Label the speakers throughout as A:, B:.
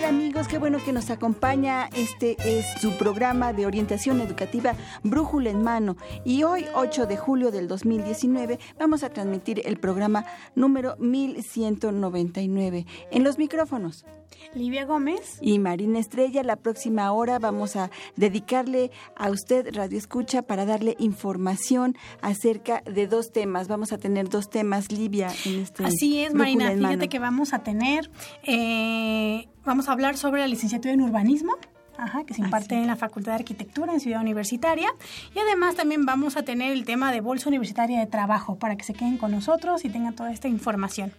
A: Tal amigos? Qué bueno que nos acompaña. Este es su programa de orientación educativa Brújula en Mano. Y hoy, 8 de julio del 2019, vamos a transmitir el programa número 1199. En los micrófonos.
B: Livia Gómez.
A: Y Marina Estrella. La próxima hora vamos a dedicarle a usted, Radio Escucha, para darle información acerca de dos temas. Vamos a tener dos temas, Livia, en este
B: Así es, Marina. Fíjate que vamos a tener, eh, vamos a hablar sobre la licenciatura en urbanismo. que se imparte en la Facultad de Arquitectura en Ciudad Universitaria. Y además también vamos a tener el tema de Bolsa Universitaria de Trabajo para que se queden con nosotros y tengan toda esta información.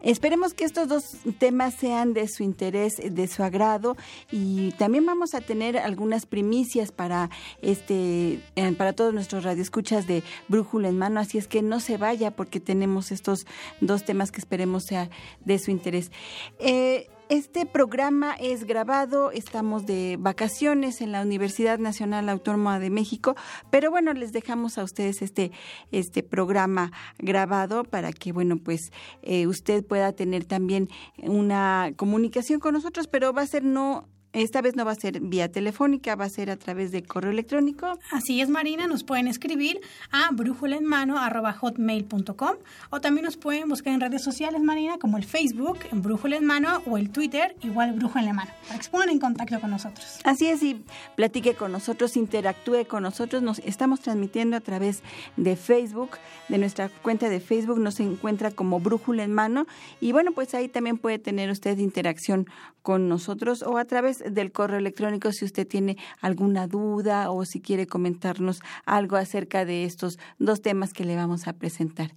A: Esperemos que estos dos temas sean de su interés, de su agrado y también vamos a tener algunas primicias para este eh, para todos nuestros radioescuchas de Brújula en mano, así es que no se vaya porque tenemos estos dos temas que esperemos sea de su interés. Eh, este programa es grabado, estamos de vacaciones en la Universidad Nacional Autónoma de México, pero bueno, les dejamos a ustedes este, este programa grabado para que, bueno, pues eh, usted pueda tener también una comunicación con nosotros, pero va a ser no esta vez no va a ser vía telefónica, va a ser a través de correo electrónico.
B: Así es, Marina, nos pueden escribir a brújulaenmano.com o también nos pueden buscar en redes sociales, Marina, como el Facebook, en Brújula en Mano, o el Twitter, igual Brújula en Mano, para que se pongan en contacto con nosotros.
A: Así es, y platique con nosotros, interactúe con nosotros. Nos estamos transmitiendo a través de Facebook, de nuestra cuenta de Facebook, nos encuentra como Brújula en Mano. Y bueno, pues ahí también puede tener usted interacción con nosotros o a través del correo electrónico si usted tiene alguna duda o si quiere comentarnos algo acerca de estos dos temas que le vamos a presentar.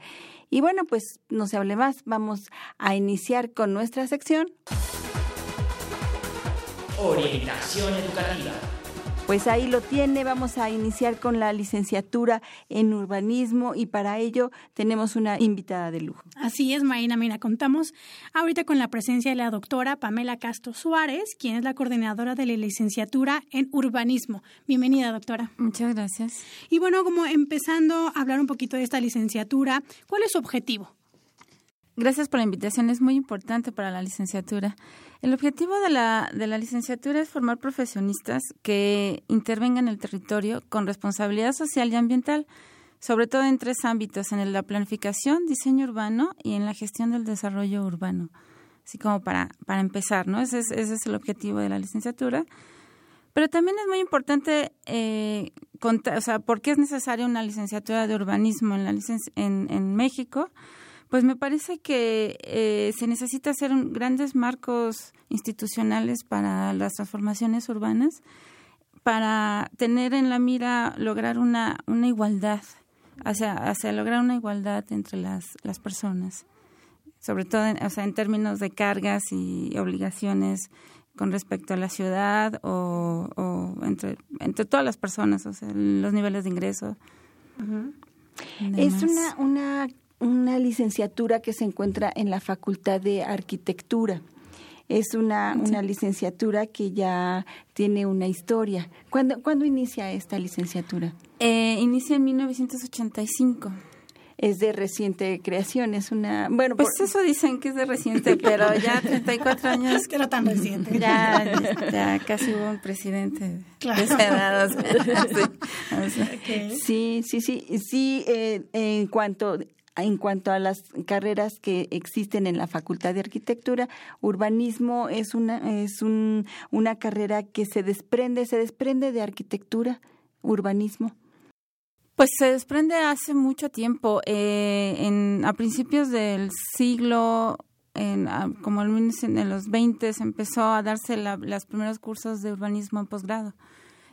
A: Y bueno, pues no se hable más, vamos a iniciar con nuestra sección.
C: Orientación educativa.
A: Pues ahí lo tiene, vamos a iniciar con la licenciatura en urbanismo y para ello tenemos una invitada de lujo.
B: Así es, Marina, mira, contamos ahorita con la presencia de la doctora Pamela Castro Suárez, quien es la coordinadora de la licenciatura en urbanismo. Bienvenida, doctora.
D: Muchas gracias.
B: Y bueno, como empezando a hablar un poquito de esta licenciatura, ¿cuál es su objetivo?
D: Gracias por la invitación, es muy importante para la licenciatura. El objetivo de la, de la licenciatura es formar profesionistas que intervengan en el territorio con responsabilidad social y ambiental, sobre todo en tres ámbitos, en la planificación, diseño urbano y en la gestión del desarrollo urbano. Así como para, para empezar, ¿no? Ese es, ese es el objetivo de la licenciatura. Pero también es muy importante eh, contar, o sea, ¿por qué es necesaria una licenciatura de urbanismo en, la en, en México? Pues me parece que eh, se necesita hacer grandes marcos institucionales para las transformaciones urbanas, para tener en la mira lograr una, una igualdad, hacia, hacia lograr una igualdad entre las, las personas, sobre todo en, o sea, en términos de cargas y obligaciones con respecto a la ciudad o, o entre, entre todas las personas, o sea, los niveles de ingreso.
A: Es una, una una licenciatura que se encuentra en la Facultad de Arquitectura. Es una, una licenciatura que ya tiene una historia. ¿Cuándo, ¿cuándo inicia esta licenciatura?
D: Eh, inicia en 1985.
A: es de reciente creación, es una... Bueno,
D: pues eso dicen que es de reciente, pero ya 34 años...
B: que no tan reciente.
D: Ya, ya casi hubo un presidente claro.
A: sí, sí, sí, sí, eh, en cuanto en cuanto a las carreras que existen en la Facultad de Arquitectura, urbanismo es una es un, una carrera que se desprende, se desprende de arquitectura, urbanismo.
D: Pues se desprende hace mucho tiempo, eh, en, a principios del siglo, en, como en los 20 empezó a darse la, los primeros cursos de urbanismo en posgrado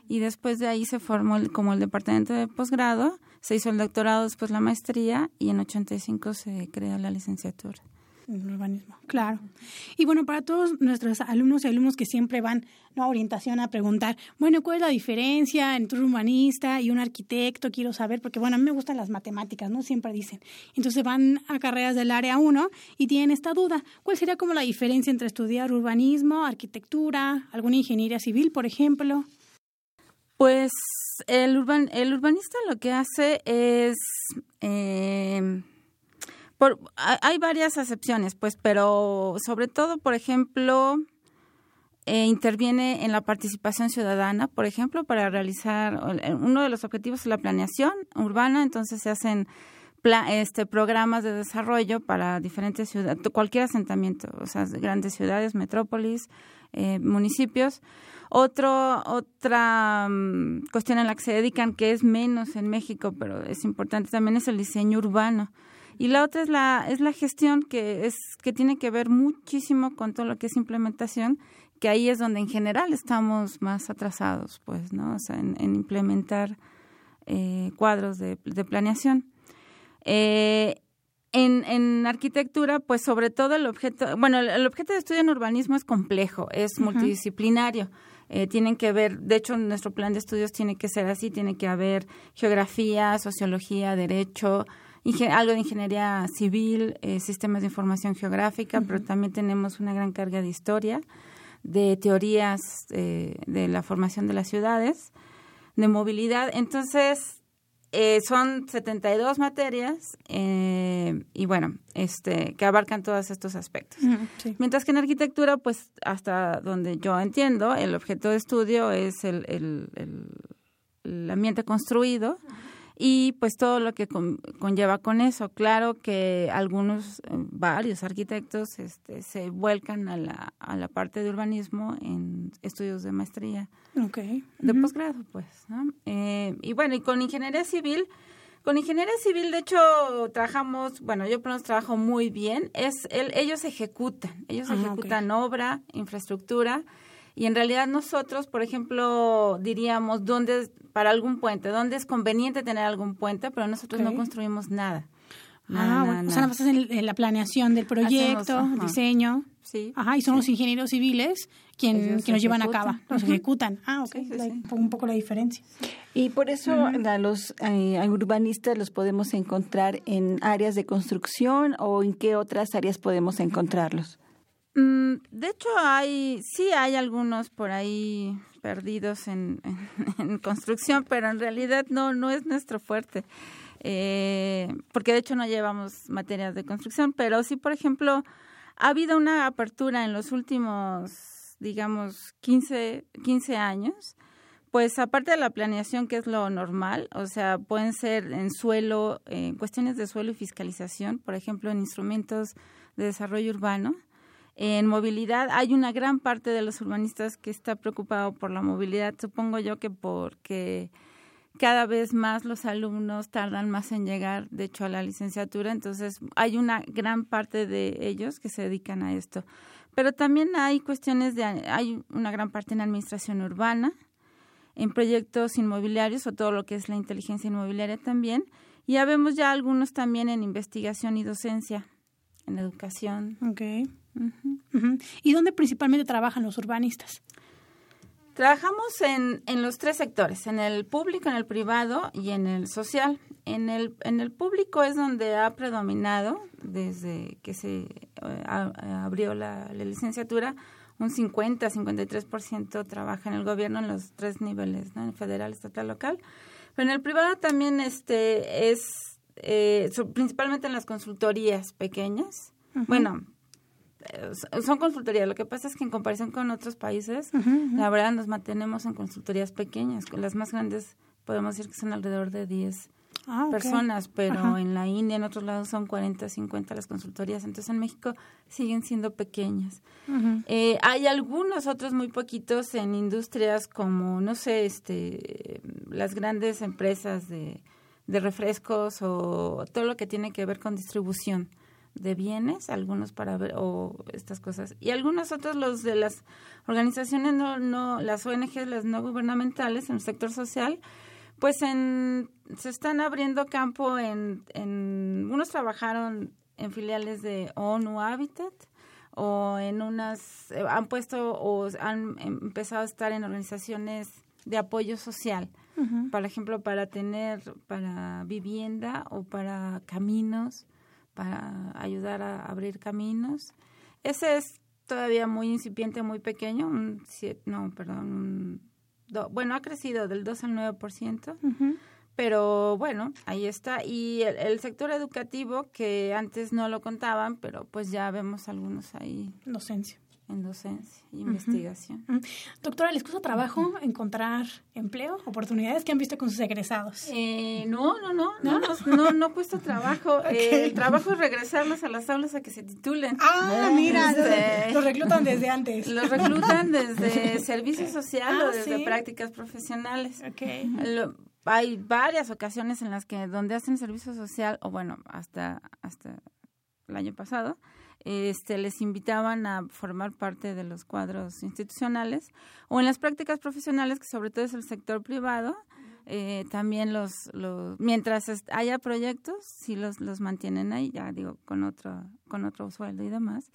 D: y después de ahí se formó como el departamento de posgrado, se hizo el doctorado, después la maestría y en 85 se crea la licenciatura.
B: En urbanismo, claro. Y bueno, para todos nuestros alumnos y alumnos que siempre van a orientación a preguntar, bueno, ¿cuál es la diferencia entre un urbanista y un arquitecto? Quiero saber, porque bueno, a mí me gustan las matemáticas, ¿no? Siempre dicen. Entonces van a carreras del área 1 y tienen esta duda. ¿Cuál sería como la diferencia entre estudiar urbanismo, arquitectura, alguna ingeniería civil, por ejemplo?
D: Pues el, el urbanista lo que hace es... Eh, por, hay varias acepciones, pues, pero sobre todo, por ejemplo, eh, interviene en la participación ciudadana, por ejemplo, para realizar uno de los objetivos es la planeación urbana, entonces se hacen este programas de desarrollo para diferentes ciudades, cualquier asentamiento, o sea, grandes ciudades, metrópolis, eh, municipios. Otro, otra mm, cuestión en la que se dedican, que es menos en México, pero es importante también, es el diseño urbano. Y la otra es la, es la gestión, que, es, que tiene que ver muchísimo con todo lo que es implementación, que ahí es donde en general estamos más atrasados, pues, ¿no? O sea, en, implementar eh, cuadros de, de planeación. Eh, en, en, arquitectura, pues sobre todo el objeto, bueno, el, objeto de estudio en urbanismo es complejo, es multidisciplinario. Eh, tienen que ver, de hecho, nuestro plan de estudios tiene que ser así, tiene que haber geografía, sociología, derecho, algo de ingeniería civil, eh, sistemas de información geográfica, pero también tenemos una gran carga de historia, de teorías eh, de la formación de las ciudades, de movilidad. Entonces, eh, son 72 materias eh, y bueno, este, que abarcan todos estos aspectos. Mientras que en arquitectura, pues hasta donde yo entiendo, el objeto de estudio es el, el, el, ambiente construido y pues todo lo que conlleva con eso. Claro que algunos, eh, varios arquitectos este, se vuelcan a la, a la parte de urbanismo en estudios de maestría,
B: okay.
D: de posgrado, pues. Eh, y bueno, y con ingeniería civil, con ingeniería civil, de hecho, trabajamos, bueno, yo por trabajo muy bien, es el, ellos ejecutan, ellos ah, ejecutan obra, infraestructura, y en realidad nosotros, por ejemplo, diríamos dónde, para algún puente, dónde es conveniente tener algún puente, pero nosotros no construimos nada.
B: ah, bueno, o sea, en, la planeación del proyecto, diseño. Sí. Ajá, y son los ingenieros civiles quien, que nos llevan a cabo, los ejecutan. Ah, ok, un poco la diferencia.
A: Y por eso a los eh, urbanistas los podemos encontrar en áreas de construcción o en qué otras áreas podemos encontrarlos.
D: Mm, de hecho, hay, sí hay algunos por ahí perdidos en, construcción, pero en realidad no, no es nuestro fuerte. Eh, porque de hecho no llevamos materias de construcción, pero sí, por ejemplo, ha habido una apertura en los últimos, digamos, 15, 15 años. Pues aparte de la planeación, que es lo normal, o sea, pueden ser en suelo, en cuestiones de suelo y fiscalización, por ejemplo, en instrumentos de desarrollo urbano, en movilidad, hay una gran parte de los urbanistas que está preocupado por la movilidad, supongo yo que porque cada vez más los alumnos tardan más en llegar, de hecho, a la licenciatura, entonces hay una gran parte de ellos que se dedican a esto. Pero también hay cuestiones de, hay una gran parte en administración urbana, en proyectos inmobiliarios o todo lo que es la inteligencia inmobiliaria también, y ya vemos ya algunos también en investigación y docencia, en educación.
B: Okay. ¿Y dónde principalmente trabajan los urbanistas?
D: Trabajamos en, en los tres sectores, en el público, en el privado y en el social. En el, en el público es donde ha predominado, desde que se eh, abrió la, licenciatura, un 50-53% trabaja en el gobierno en los tres niveles, ¿no? en federal, estatal, local. Pero en el privado también este, es eh, principalmente en las consultorías pequeñas. Bueno, son consultorías. Lo que pasa es que en comparación con otros países, la verdad nos mantenemos en consultorías pequeñas. Las más grandes podemos decir que son alrededor de 10 ah, personas, pero en la India, en otros lados son 40, 50 las consultorías. Entonces en México siguen siendo pequeñas. Eh, hay algunos otros muy poquitos en industrias como, no sé, este, las grandes empresas de, de refrescos o todo lo que tiene que ver con distribución de bienes, algunos para ver o estas cosas. Y algunos otros los de las organizaciones no no las ONG las no gubernamentales en el sector social pues en se están abriendo campo en en unos trabajaron en filiales de ONU Habitat o en unas eh, han puesto o han empezado a estar en organizaciones de apoyo social. Por ejemplo para tener para vivienda o para caminos para ayudar a abrir caminos. Ese es todavía muy incipiente, muy pequeño, un no, perdón, bueno, ha crecido del 2 al 9%, pero bueno, ahí está. Y el, el, sector educativo, que antes no lo contaban, pero pues ya vemos algunos ahí.
B: Docencia
D: en docencia e investigación.
B: Doctora, ¿les cuesta trabajo encontrar empleo, oportunidades que han visto con sus egresados?
D: Eh, no, no, no, no, no, no, cuesta trabajo. Eh, el trabajo es regresarlos a las aulas a que se titulen.
B: Ah, mira, este, los reclutan desde antes.
D: Los reclutan desde servicio social o ah, desde prácticas profesionales.
B: Okay.
D: hay varias ocasiones en las que donde hacen servicio social, o bueno, hasta, hasta el año pasado, este, les invitaban a formar parte de los cuadros institucionales o en las prácticas profesionales, que sobre todo es el sector privado, eh, también los, los, mientras haya proyectos, sí los, los mantienen ahí, ya digo, con otro, con otro sueldo y demás.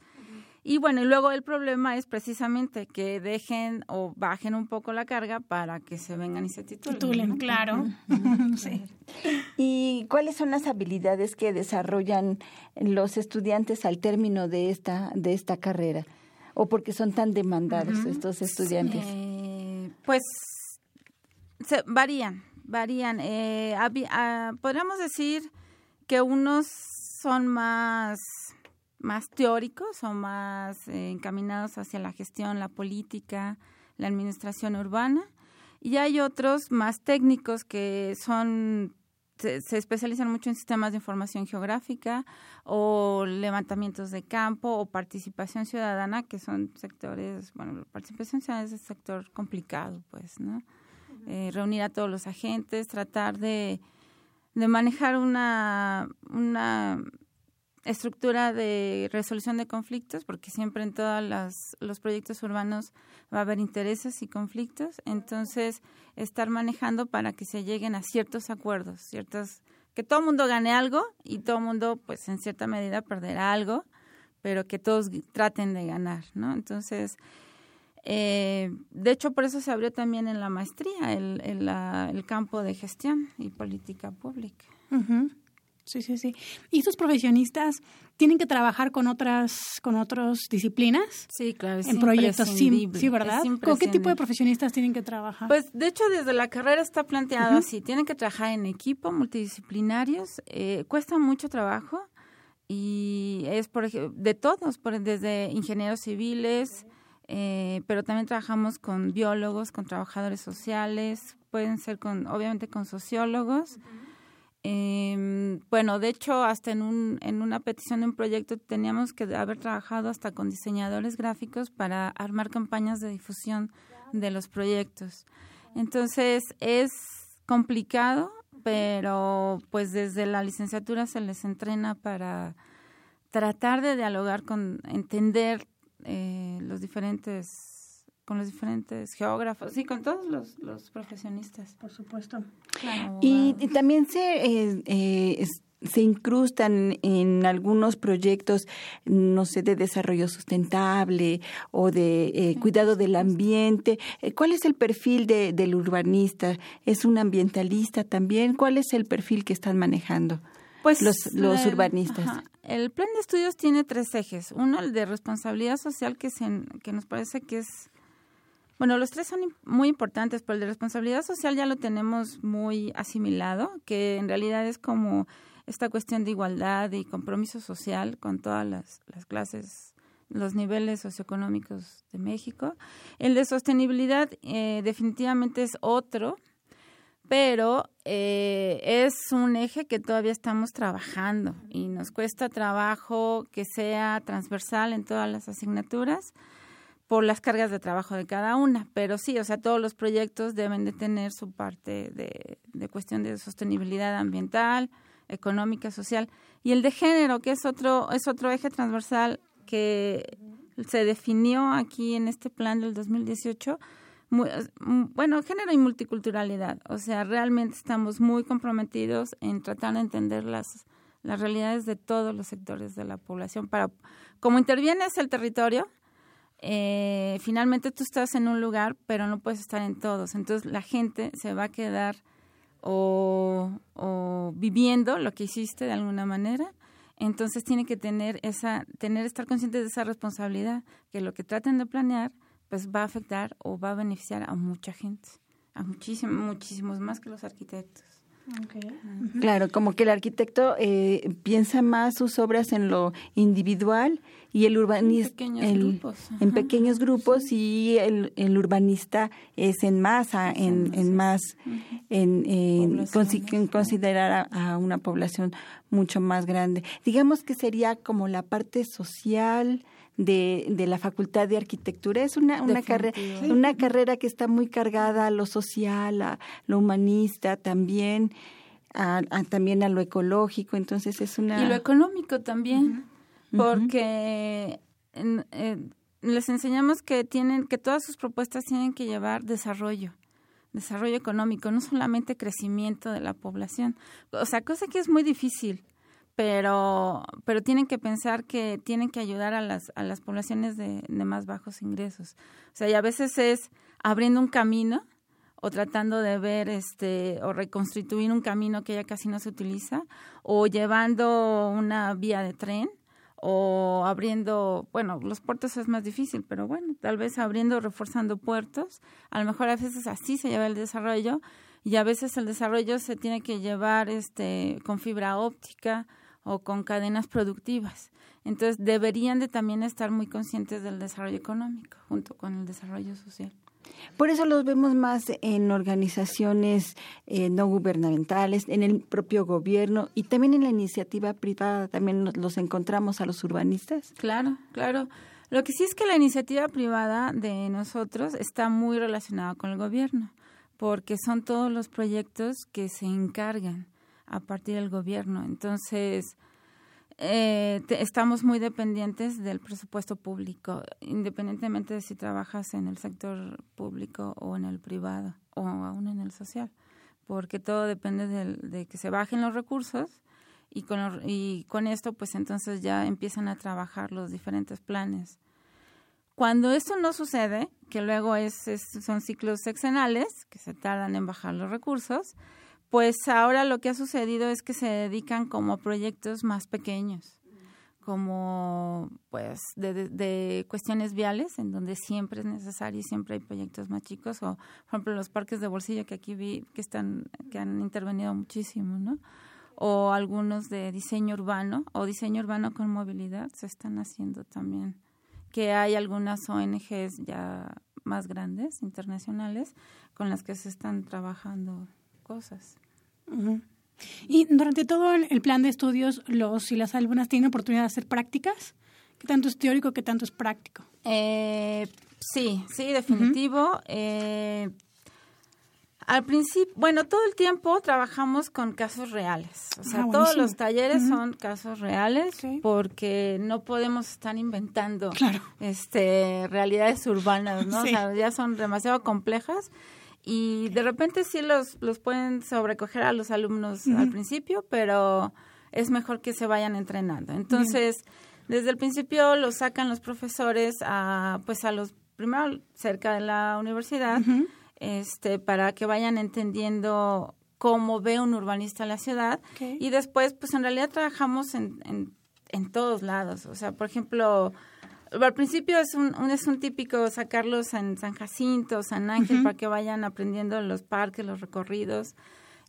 D: Y bueno, y luego el problema es precisamente que dejen o bajen un poco la carga para que se vengan y se titulen.
B: Titulen, claro. sí.
A: ¿Y cuáles son las habilidades que desarrollan los estudiantes al término de esta, de esta carrera? ¿O porque son tan demandados estos estudiantes?
D: Eh, pues se, varían, varían. Eh, ah, podríamos decir que unos son más más teóricos o más eh, encaminados hacia la gestión, la política, la administración urbana. Y hay otros más técnicos que son se, especializan mucho en sistemas de información geográfica o levantamientos de campo o participación ciudadana, que son sectores, bueno, la participación ciudadana es un sector complicado, pues, ¿no? Eh, reunir a todos los agentes, tratar de, de manejar una, una estructura de resolución de conflictos, porque siempre en todos los proyectos urbanos va a haber intereses y conflictos, entonces estar manejando para que se lleguen a ciertos acuerdos, ciertos que todo el mundo gane algo y todo el mundo, pues en cierta medida perderá algo, pero que todos traten de ganar, ¿no? Entonces, eh, de hecho, por eso se abrió también en la maestría el, el, campo de gestión y política pública.
B: Sí, sí, sí. ¿Y estos profesionistas tienen que trabajar con otras con otras disciplinas?
D: Sí, claro.
B: en proyectos, sí, sí, ¿verdad? ¿Con qué tipo de profesionistas tienen que trabajar?
D: Pues, de hecho, desde la carrera está planteado así. Tienen que trabajar en equipo, multidisciplinarios. Eh, cuesta mucho trabajo y es, por de todos, por, desde ingenieros civiles, eh, pero también trabajamos con biólogos, con trabajadores sociales, pueden ser con, obviamente, con sociólogos. Eh, bueno, de hecho, hasta en, un, en una petición de un proyecto teníamos que haber trabajado hasta con diseñadores gráficos para armar campañas de difusión de los proyectos. Entonces, es complicado, pero pues desde la licenciatura se les entrena para tratar de dialogar con, entender eh, los diferentes con los diferentes geógrafos y con todos los, los profesionistas.
B: Por supuesto.
A: y, también se, eh, eh, se incrustan en algunos proyectos, no sé, de desarrollo sustentable o de eh, cuidado del ambiente. ¿Cuál es el perfil de, del urbanista? ¿Es un ambientalista también? ¿Cuál es el perfil que están manejando? Pues los, los urbanistas.
D: El plan de estudios tiene tres ejes. Uno, el de responsabilidad social, que, se, que nos parece que es bueno, los tres son muy importantes, pero el de responsabilidad social ya lo tenemos muy asimilado, que en realidad es como esta cuestión de igualdad y compromiso social con todas las, las clases, los niveles socioeconómicos de México. El de sostenibilidad eh, definitivamente es otro, pero eh, es un eje que todavía estamos trabajando y nos cuesta trabajo que sea transversal en todas las asignaturas por las cargas de trabajo de cada una, pero sí, o sea, todos los proyectos deben de tener su parte de, de cuestión de sostenibilidad ambiental, económica, social y el de género, que es otro es otro eje transversal que se definió aquí en este plan del 2018 bueno, género y multiculturalidad. O sea, realmente estamos muy comprometidos en tratar de entender las, las realidades de todos los sectores de la población. Para, como intervienes el territorio, eh, finalmente tú estás en un lugar, pero no puedes estar en todos. Entonces la gente se va a quedar o, o viviendo lo que hiciste de alguna manera. Entonces tiene que tener esa, tener, estar consciente de esa responsabilidad, que lo que traten de planear pues va a afectar o va a beneficiar a mucha gente, a muchísimos, muchísimos más que los arquitectos.
A: Claro, como que el arquitecto eh, piensa más sus obras en lo individual y el urbanista en pequeños grupos, en pequeños grupos y el, el, urbanista es en masa, en, en más, en, en considerar a, una población mucho más grande. Digamos que sería como la parte social, de, de la Facultad de Arquitectura. Es una, una, carrera, una carrera que está muy cargada a lo social, a lo humanista también, a, también a lo ecológico. Entonces es una...
D: Y lo económico también, porque eh, les enseñamos que tienen que todas sus propuestas tienen que llevar desarrollo desarrollo económico, no solamente crecimiento de la población. O sea, cosa que es muy difícil pero pero tienen que pensar que tienen que ayudar a las a las poblaciones de, de más bajos ingresos. O sea y a veces es abriendo un camino o tratando de ver este o reconstituir un camino que ya casi no se utiliza o llevando una vía de tren o abriendo, bueno, los puertos es más difícil, pero bueno, tal vez abriendo, reforzando puertos, a lo mejor a veces así se lleva el desarrollo y a veces el desarrollo se tiene que llevar este con fibra óptica o con cadenas productivas. Entonces deberían de también estar muy conscientes del desarrollo económico junto con el desarrollo social.
A: Por eso los vemos más en organizaciones eh, no gubernamentales, en el propio gobierno y también en la iniciativa privada. También los encontramos a los urbanistas.
D: Claro, claro. Lo que sí es que la iniciativa privada de nosotros está muy relacionada con el gobierno, porque son todos los proyectos que se encargan a partir del gobierno. Entonces, eh, estamos muy dependientes del presupuesto público, independientemente de si trabajas en el sector público o en el privado o aún en el social, porque todo depende de, que se bajen los recursos y con, y con esto pues entonces ya empiezan a trabajar los diferentes planes. Cuando esto no sucede, que luego es, son ciclos sexenales, que se tardan en bajar los recursos, pues ahora lo que ha sucedido es que se dedican como proyectos más pequeños, como pues de, cuestiones viales, en donde siempre es necesario y siempre hay proyectos más chicos, o por ejemplo los parques de bolsillo que aquí vi que están, que han intervenido muchísimo, ¿no? O algunos de diseño urbano, o diseño urbano con movilidad, se están haciendo también. Que hay algunas ONGs ya más grandes, internacionales, con las que se están trabajando cosas.
B: Y durante todo el plan de estudios, los y las alumnas tienen oportunidad de hacer prácticas. ¿Qué tanto es teórico, qué tanto es práctico?
D: Eh, sí, sí, definitivo. Eh, al principio, bueno, todo el tiempo trabajamos con casos reales. O sea, ah, todos los talleres son casos reales porque no podemos estar inventando este realidades urbanas, ¿no? O sea, ya son demasiado complejas y de repente sí los, los pueden sobrecoger a los alumnos al principio, pero es mejor que se vayan entrenando. Entonces, desde el principio los sacan los profesores a, pues a los, primero cerca de la universidad, este, para que vayan entendiendo cómo ve un urbanista la ciudad. Y después, pues en realidad trabajamos en, en, en todos lados. O sea, por ejemplo, al principio es un, es un típico sacarlos en San Jacinto, San Ángel, para que vayan aprendiendo los parques, los recorridos,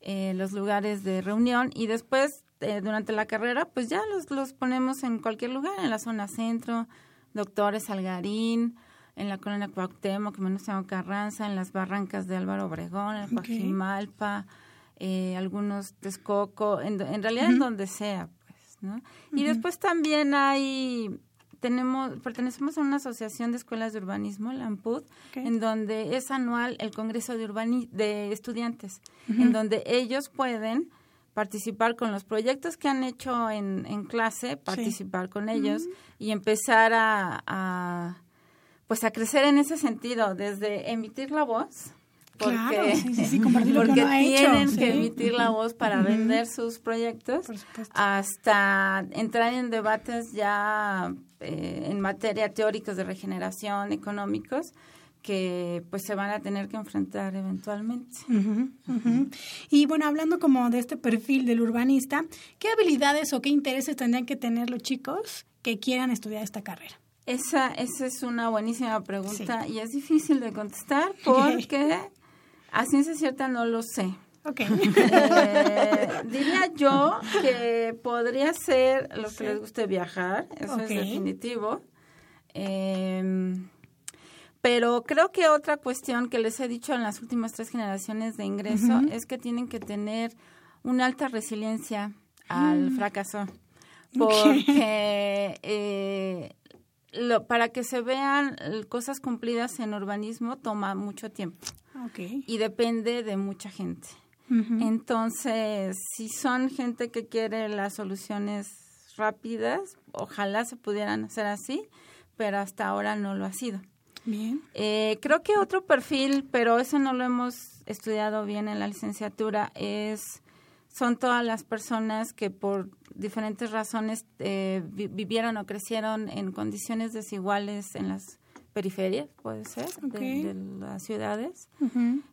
D: eh, los lugares de reunión. Y después eh, durante la carrera, pues ya los, los ponemos en cualquier lugar, en la zona centro, Doctores Algarín, en la colonia Cuauhtémoc, Venustiano Carranza, en las barrancas de Álvaro Obregón, en Coajimalpa, eh, algunos Texcoco, en, en realidad en donde sea, pues, ¿no? Y después también hay tenemos, pertenecemos a una asociación de escuelas de urbanismo, la AMPUD, en donde es anual el Congreso de, Urbani de Estudiantes, en donde ellos pueden participar con los proyectos que han hecho en, en clase, participar con ellos y empezar a, pues a crecer en ese sentido, desde emitir la voz, porque, porque tienen que emitir la voz para vender sus proyectos hasta entrar en debates ya eh, en materia teóricos de regeneración económicos que pues se van a tener que enfrentar eventualmente.
B: Y bueno, hablando como de este perfil del urbanista, ¿qué habilidades o qué intereses tendrían que tener los chicos que quieran estudiar esta carrera?
D: Esa, esa es una buenísima pregunta y es difícil de contestar porque a ciencia cierta no lo sé.
B: Okay.
D: Eh, diría yo que podría ser los que les guste viajar, eso es definitivo. Em, pero creo que otra cuestión que les he dicho en las últimas tres generaciones de ingreso es que tienen que tener una alta resiliencia al mm. fracaso. Porque eh, lo, para que se vean cosas cumplidas en urbanismo toma mucho tiempo. Y depende de mucha gente. Entonces, si son gente que quiere las soluciones rápidas, ojalá se pudieran hacer así, pero hasta ahora no lo ha sido.
B: Bien.
D: Eh, creo que otro perfil, pero eso no lo hemos estudiado bien en la licenciatura, es son todas las personas que por diferentes razones eh, vivieron o crecieron en condiciones desiguales en las periferias, puede ser, de, las ciudades,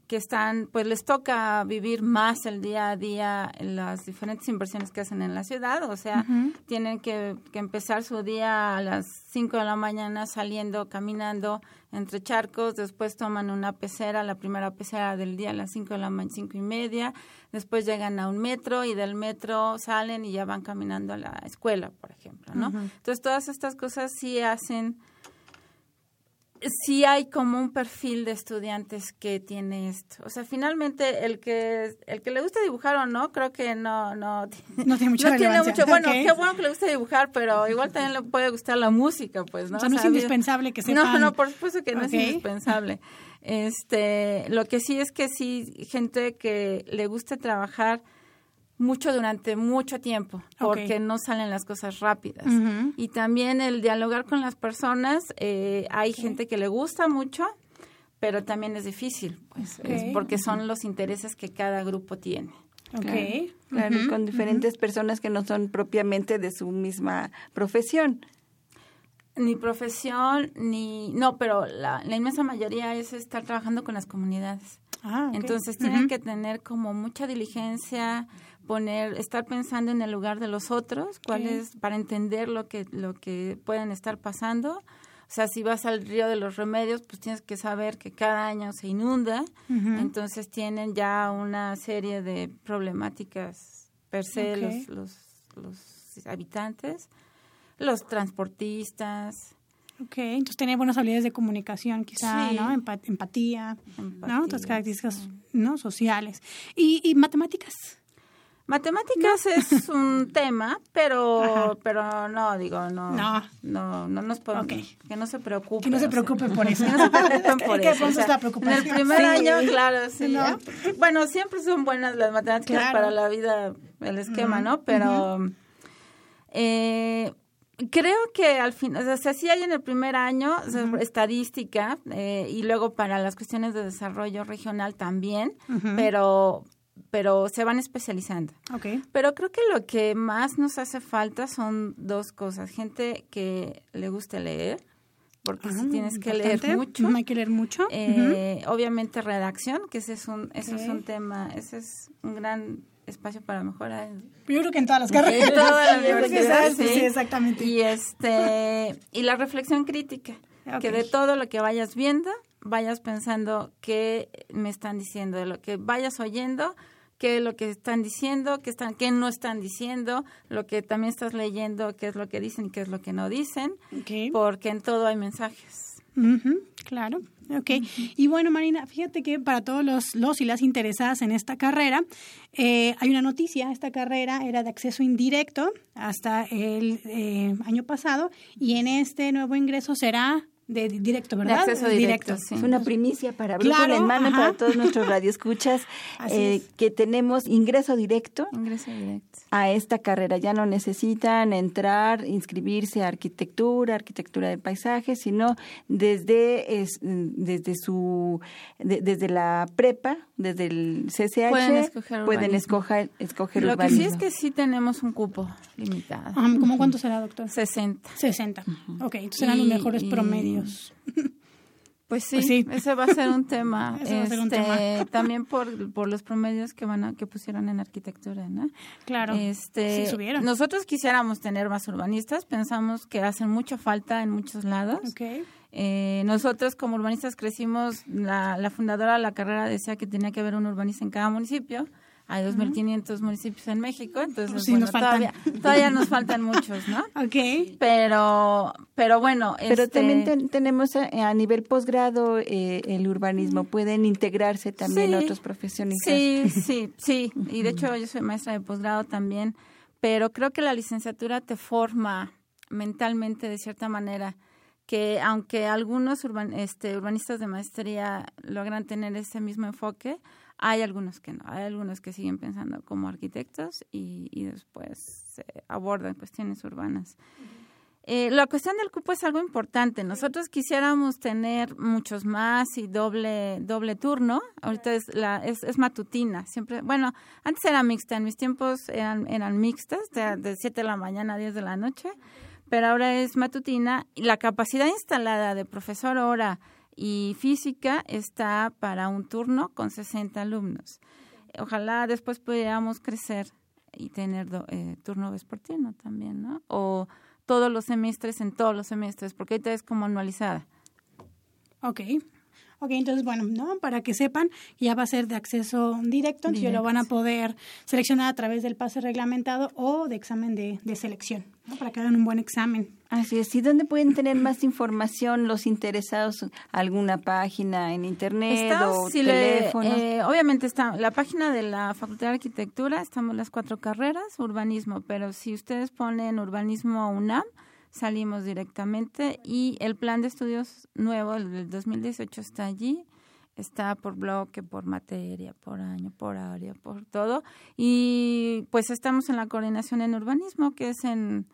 D: que están, pues les toca vivir más el día a día las diferentes inversiones que hacen en la ciudad, o sea, tienen que, que, empezar su día a las 5 de la mañana saliendo, caminando entre charcos, después toman una pecera, la primera pecera del día a las 5 de la mañana, cinco y media, después llegan a un metro y del metro salen y ya van caminando a la escuela, por ejemplo, ¿no? Entonces, todas estas cosas sí hacen sí hay como un perfil de estudiantes que tiene esto. O sea, finalmente el que el que le gusta dibujar o no, creo que no no
B: no tiene mucha
D: no mucho. Bueno, qué bueno que le guste dibujar, pero igual también le puede gustar la música, pues, ¿no?
B: O sea, no es indispensable que sepan.
D: No, no, por supuesto que no es indispensable. Este, lo que sí es que sí gente que le guste trabajar mucho durante mucho tiempo, porque no salen las cosas rápidas. Y también el dialogar con las personas, eh, hay gente que le gusta mucho, pero también es difícil, pues, porque son los intereses que cada grupo tiene.
A: Okay. Claro, con diferentes personas que no son propiamente de su misma profesión.
D: Ni profesión, ni... No, pero la, la inmensa mayoría es estar trabajando con las comunidades. Ah, Entonces tienen que tener como mucha diligencia, poner, estar pensando en el lugar de los otros, cuál es, para entender lo que, lo que pueden estar pasando. O sea, si vas al río de los remedios, pues tienes que saber que cada año se inunda, entonces tienen ya una serie de problemáticas per se los, los, los habitantes, los transportistas,
B: Ok, entonces tener buenas habilidades de comunicación, quizá, ¿no? empatía, ¿no? Otras características, ¿no? Sociales. ¿Y, y matemáticas?
D: Matemáticas es un tema, pero pero no, digo, no.
B: No.
D: No, no nos podemos. Que no se preocupen.
B: Que no se preocupen por eso.
D: Que no se preocupen por eso.
B: O la preocupación?
D: En el primer año, claro, sí. Bueno, siempre son buenas las matemáticas para la vida, el esquema, ¿no? Pero eh, creo que al fin, o sea, sí hay en el primer año estadística eh, y luego para las cuestiones de desarrollo regional también, pero pero se van especializando.
B: Okay.
D: Pero creo que lo que más nos hace falta son dos cosas. Gente que le guste leer, porque si ah, tienes que leer mucho.
B: No hay que leer mucho.
D: Eh, obviamente redacción, que ese es un, ese es un tema, ese es un gran espacio para mejorar.
B: Yo creo que en todas las carreras.
D: En todas las
B: sí. sí. exactamente.
D: Y, este, y la reflexión crítica, que de todo lo que vayas viendo, vayas pensando qué me están diciendo, de lo que vayas oyendo, qué es lo que están diciendo, qué, están, qué no están diciendo, lo que también estás leyendo, qué es lo que dicen y qué es lo que no dicen, porque en todo hay mensajes.
B: claro. Ok. Y bueno, Marina, fíjate que para todos los, los y las interesadas en esta carrera, eh, hay una noticia. Esta carrera era de acceso indirecto hasta el eh, año pasado y en este nuevo ingreso será de directo, ¿verdad?
D: De acceso directo, sí.
A: Es una primicia para Brújula en Mano, para todos nuestros radioescuchas, eh, que tenemos ingreso directo,
D: ingreso directo
A: a esta carrera. Ya no necesitan entrar, inscribirse a arquitectura, arquitectura de paisajes, sino desde, es, desde su, desde la prepa, desde el CCH,
D: pueden escoger,
A: pueden escoger, escoger
D: Lo que sí es que sí tenemos un cupo limitado.
B: ¿Cómo cuánto será, doctor?
D: 60.
B: 60. Ok, entonces serán los mejores promedios.
D: Pues, pues sí, ese va a ser un tema. este, también por, por los promedios que van a, que pusieron en arquitectura, ¿no?
B: Claro.
D: Este,
B: sí, subieron.
D: Nosotros quisiéramos tener más urbanistas, pensamos que hacen mucha falta en muchos lados.
B: Okay.
D: Eh, nosotros como urbanistas crecimos, la, la fundadora de la carrera decía que tenía que haber un urbanista en cada municipio hay 2.500 municipios en México, entonces
B: sí, nos
D: todavía, todavía, nos faltan muchos, ¿no?
B: Ok.
D: Pero, pero bueno.
A: Pero
D: este...
A: también tenemos a, nivel posgrado eh, el urbanismo, pueden integrarse también otros profesionistas.
D: Sí, sí, sí, y de hecho yo soy maestra de posgrado también, pero creo que la licenciatura te forma mentalmente de cierta manera que aunque algunos urban, este, urbanistas de maestría logran tener ese mismo enfoque, hay algunos que no, hay algunos que siguen pensando como arquitectos y, y después se abordan cuestiones urbanas. Eh, la cuestión del cupo es algo importante. Nosotros quisiéramos tener muchos más y doble doble turno. Ahorita es la es, es matutina. Siempre, bueno, antes era mixta. En mis tiempos eran eran mixtas de, de 7 de la mañana a 10 de la noche, pero ahora es matutina. La capacidad instalada de profesor hora y física está para un turno con 60 alumnos. Ojalá después pudiéramos crecer y tener eh, turno vespertino también, ¿no? O todos los semestres en todos los semestres, porque ahorita es como anualizada.
B: Ok. Ok, entonces, bueno, ¿no? Para que sepan, ya va a ser de acceso directo, entonces lo van a poder seleccionar a través del pase reglamentado o de examen de, de selección, ¿no? Para que hagan un buen examen.
A: Así es. ¿Y dónde pueden tener más información los interesados? ¿Alguna página en internet o teléfono?
D: eh, obviamente está la página de la Facultad de Arquitectura, estamos las cuatro carreras, urbanismo, pero si ustedes ponen urbanismo UNAM, salimos directamente y el plan de estudios nuevo, el del 2018, está allí. Está por bloque, por materia, por año, por área, por todo. Y pues estamos en la coordinación en urbanismo, que es en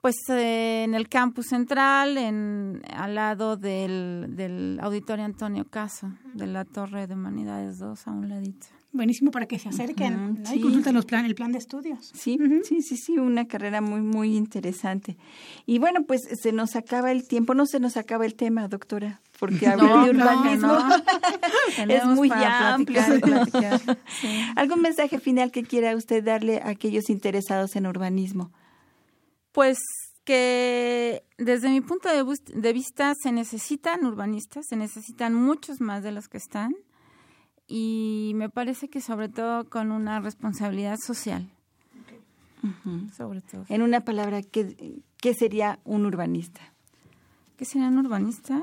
D: pues en el campus central, en al lado del, del auditorio Antonio Caso, de la Torre de Humanidades 2, a un ladito
B: buenísimo para que se acerquen y consulten los plan, el plan de estudios.
A: Sí, sí, sí, sí, una carrera muy, muy interesante. Y bueno, pues se nos acaba el tiempo, no se nos acaba el tema, doctora, porque hablar de urbanismo es muy amplio. ¿Algún mensaje final que quiera usted darle a aquellos interesados en urbanismo?
D: Pues que desde mi punto de, de vista se necesitan urbanistas, se necesitan muchos más de los que están y me parece que sobre todo con una responsabilidad social. Sobre todo.
A: En una palabra, ¿qué, ¿qué sería un urbanista?
D: ¿Qué sería un urbanista?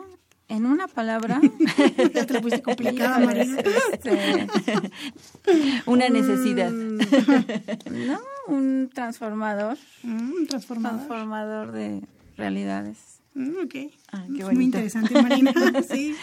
D: En una palabra.
B: te lo complicado,
A: este, una necesidad.
D: no, un transformador.
B: Mm, un transformador.
D: Transformador de realidades.
B: Mm, ok. Ah, Muy interesante, Marina. sí.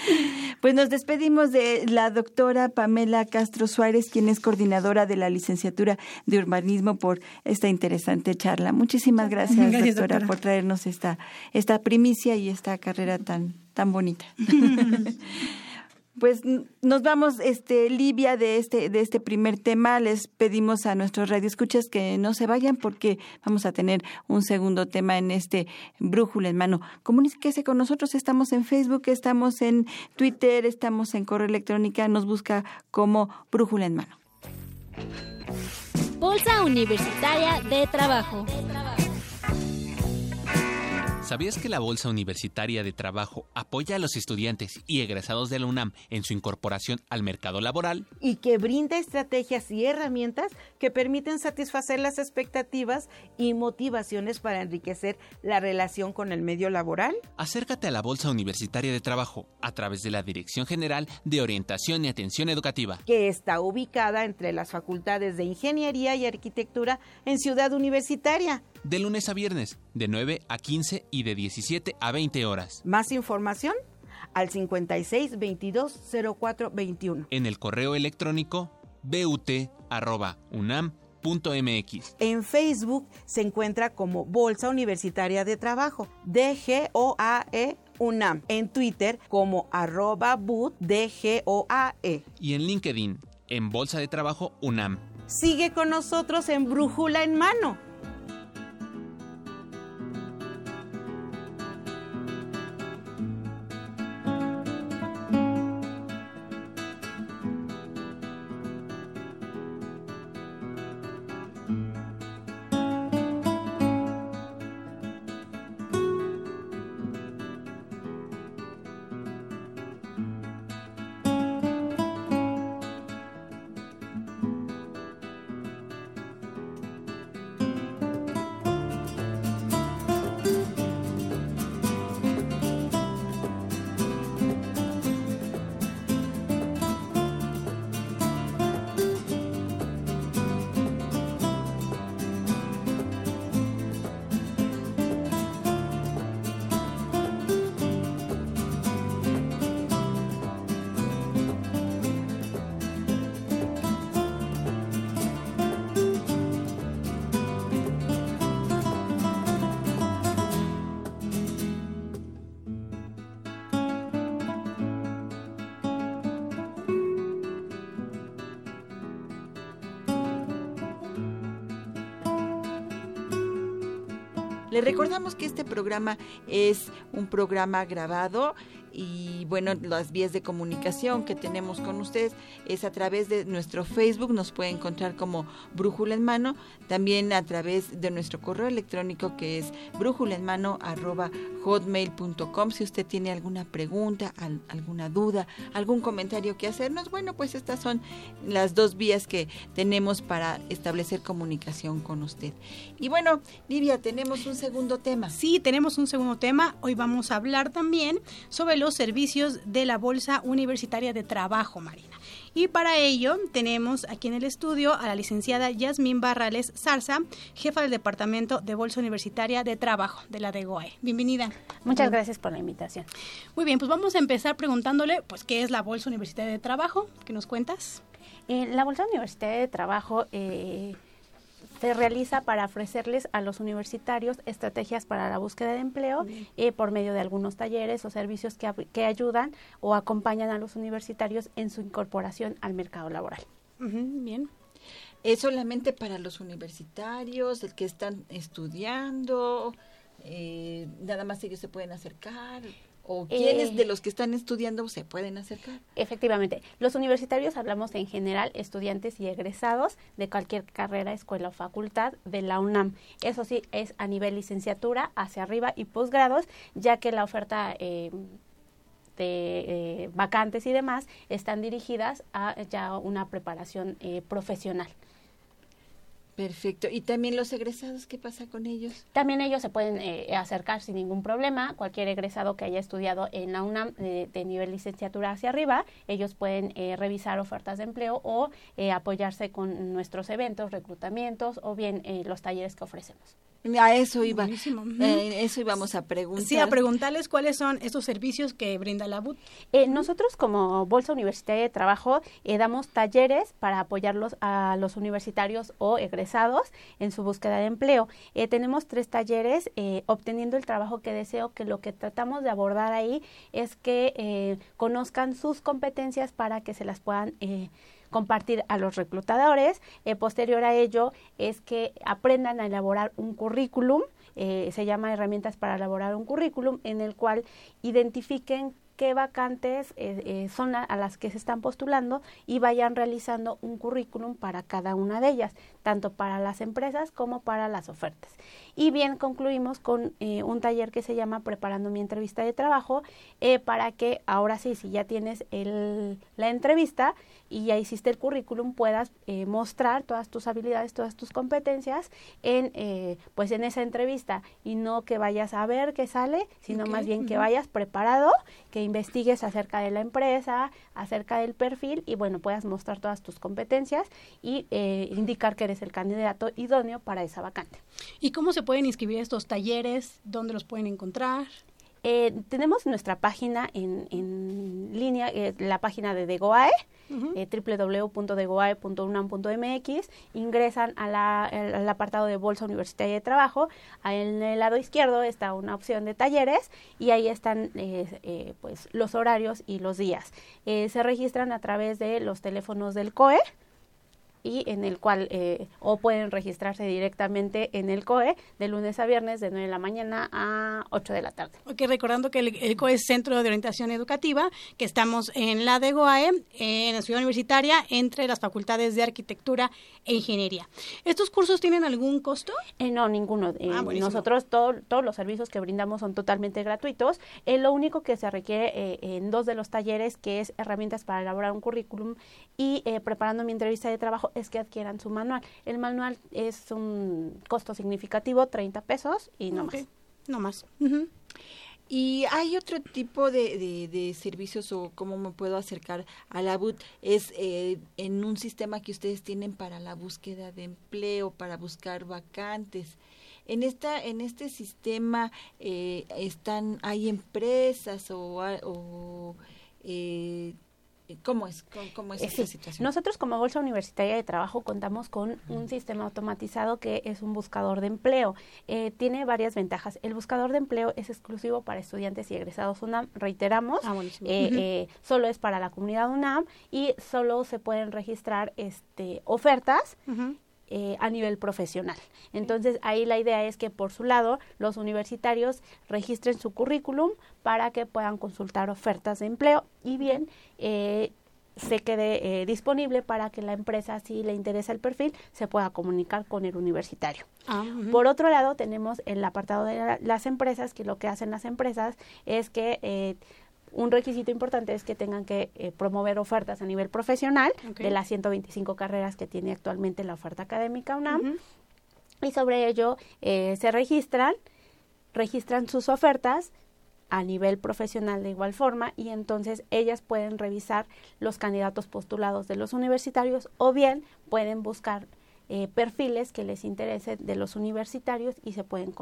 A: Pues nos despedimos de la doctora Pamela Castro Suárez, quien es coordinadora de la licenciatura de urbanismo, por esta interesante charla. Muchísimas gracias, doctora, por traernos esta, esta primicia y esta carrera tan, tan bonita. Pues nos vamos, este, Livia, de este, de este primer tema. Les pedimos a nuestros radioescuchas que no se vayan porque vamos a tener un segundo tema en este Brújula en mano. Comuníquese con nosotros, estamos en Facebook, estamos en Twitter, estamos en correo electrónica, nos busca como Brújula en mano.
E: Bolsa Universitaria de Trabajo. ¿Sabías que la Bolsa Universitaria de Trabajo apoya a los estudiantes y egresados de la UNAM en su incorporación al mercado laboral?
F: Y que brinda estrategias y herramientas que permiten satisfacer las expectativas y motivaciones para enriquecer la relación con el medio laboral.
E: Acércate a la Bolsa Universitaria de Trabajo a través de la Dirección General de Orientación y Atención Educativa,
F: que está ubicada entre las facultades de Ingeniería y Arquitectura en Ciudad Universitaria.
E: De lunes a viernes, de 9 a 15 y de 17 a 20 horas.
F: Más información al 56 22 04 21.
E: En el correo electrónico but.unam.mx.
F: En Facebook se encuentra como Bolsa Universitaria de Trabajo, DGOAE UNAM. En Twitter como arroba but DGOAE.
E: Y en LinkedIn, en Bolsa de Trabajo UNAM.
F: Sigue con nosotros en Brújula en Mano
A: Le recordamos que este programa es un programa grabado y bueno, las vías de comunicación que tenemos con ustedes es a través de nuestro Facebook, nos puede encontrar como Brújula en Mano, también a través de nuestro correo electrónico que es hotmail.com. Si usted tiene alguna pregunta, alguna duda, algún comentario que hacernos, bueno, pues estas son las dos vías que tenemos para establecer comunicación con usted. Y bueno, Livia, tenemos un segundo tema.
B: Sí, tenemos un segundo tema. Hoy vamos a hablar también sobre los servicios de la Bolsa Universitaria de Trabajo, Marina. Y para ello tenemos aquí en el estudio a la licenciada Yasmín Barrales Zarza, jefa del Departamento de Bolsa Universitaria de Trabajo de la DEGOE. Bienvenida.
G: Muchas gracias por la invitación.
B: Muy bien, pues vamos a empezar preguntándole, pues, ¿qué es la Bolsa Universitaria de Trabajo? ¿Qué nos cuentas?
G: Eh, la Bolsa Universitaria de Trabajo... Eh, se realiza para ofrecerles a los universitarios estrategias para la búsqueda de empleo eh, por medio de algunos talleres o servicios que, que, ayudan o acompañan a los universitarios en su incorporación al mercado laboral.
A: bien. ¿Es solamente para los universitarios, el que están estudiando? Eh, nada más ellos se pueden acercar o quiénes de eh, los que están estudiando se pueden acercar.
G: Efectivamente, los universitarios hablamos en general estudiantes y egresados de cualquier carrera, escuela o facultad de la UNAM. Eso sí, es a nivel licenciatura, hacia arriba y posgrados, ya que la oferta... Eh, de eh, vacantes y demás están dirigidas a ya una preparación profesional.
A: Perfecto. ¿Y también los egresados, qué pasa con ellos?
G: También ellos se pueden eh, acercar sin ningún problema. Cualquier egresado que haya estudiado en la UNAM de, nivel licenciatura hacia arriba, ellos pueden eh, revisar ofertas de empleo o eh, apoyarse con nuestros eventos, reclutamientos o bien los talleres que ofrecemos.
A: A eso iba. Eh, eso íbamos a preguntar.
B: Sí, a preguntarles cuáles son estos servicios que brinda la BUT.
G: Eh, nosotros como Bolsa Universitaria de Trabajo eh, damos talleres para apoyarlos a los universitarios o egresados en su búsqueda de empleo. tenemos tres talleres, obteniendo el trabajo que deseo, que lo que tratamos de abordar ahí es que conozcan sus competencias para que se las puedan compartir a los reclutadores. Eh, posterior a ello es que aprendan a elaborar un currículum, eh, se llama herramientas para elaborar un currículum, en el cual identifiquen qué vacantes eh, eh, son a, las que se están postulando y vayan realizando un currículum para cada una de ellas, tanto para las empresas como para las ofertas. Y bien, concluimos con un taller que se llama Preparando mi entrevista de trabajo, para que ahora sí, si ya tienes la entrevista, y ya hiciste el currículum puedas eh, mostrar todas tus habilidades, todas tus competencias en eh, pues en esa entrevista y no que vayas a ver qué sale, sino más bien que vayas preparado, que investigues acerca de la empresa, acerca del perfil y bueno, puedas mostrar todas tus competencias y eh, indicar que eres el candidato idóneo para esa vacante.
B: ¿Y cómo se pueden inscribir estos talleres? ¿Dónde los pueden encontrar?
G: Eh, tenemos nuestra página en, en línea, eh, la página de Degoae, eh, www.degoae.unam.mx, ingresan a la, al apartado de Bolsa Universitaria de Trabajo, en el lado izquierdo está una opción de talleres y ahí están pues los horarios y los días. se registran a través de los teléfonos del COE, y en el cual eh, o pueden registrarse directamente en el COE de lunes a viernes de 9 de la mañana a 8 de la tarde.
B: Ok, recordando que el, COE es Centro de Orientación Educativa, que estamos en la de GOAE, en la ciudad universitaria, entre las facultades de Arquitectura e Ingeniería. ¿Estos cursos tienen algún costo?
G: Eh, no, ninguno. Eh, ah, nosotros todos los servicios que brindamos son totalmente gratuitos. lo único que se requiere en dos de los talleres, que es herramientas para elaborar un currículum y preparando mi entrevista de trabajo, es que adquieran su manual. El manual es un costo significativo, 30 pesos y no más.
B: No más.
A: ¿Y hay otro tipo de, de, servicios o cómo me puedo acercar a la BUT? ¿Es eh, en un sistema que ustedes tienen para la búsqueda de empleo, para buscar vacantes? En, esta, en este sistema eh, están hay empresas o, o eh, ¿Cómo es, cómo, es esta situación?
G: Nosotros como Bolsa Universitaria de Trabajo contamos con un sistema automatizado que es un buscador de empleo. Eh, tiene varias ventajas. El buscador de empleo es exclusivo para estudiantes y egresados UNAM. Reiteramos, ah, eh, eh, solo es para la comunidad UNAM y solo se pueden registrar este, ofertas. A nivel profesional. Entonces, ahí la idea es que por su lado los universitarios registren su currículum para que puedan consultar ofertas de empleo y bien eh, se quede eh, disponible para que la empresa, si le interesa el perfil, se pueda comunicar con el universitario. Ah, Por otro lado, tenemos el apartado de las empresas, que lo que hacen las empresas es que eh, un requisito importante es que tengan que promover ofertas a nivel profesional de las 125 carreras que tiene actualmente la oferta académica UNAM. Y sobre ello se registran, registran sus ofertas a nivel profesional de igual forma y entonces ellas pueden revisar los candidatos postulados de los universitarios o bien pueden buscar eh, perfiles que les interesen de los universitarios y se pueden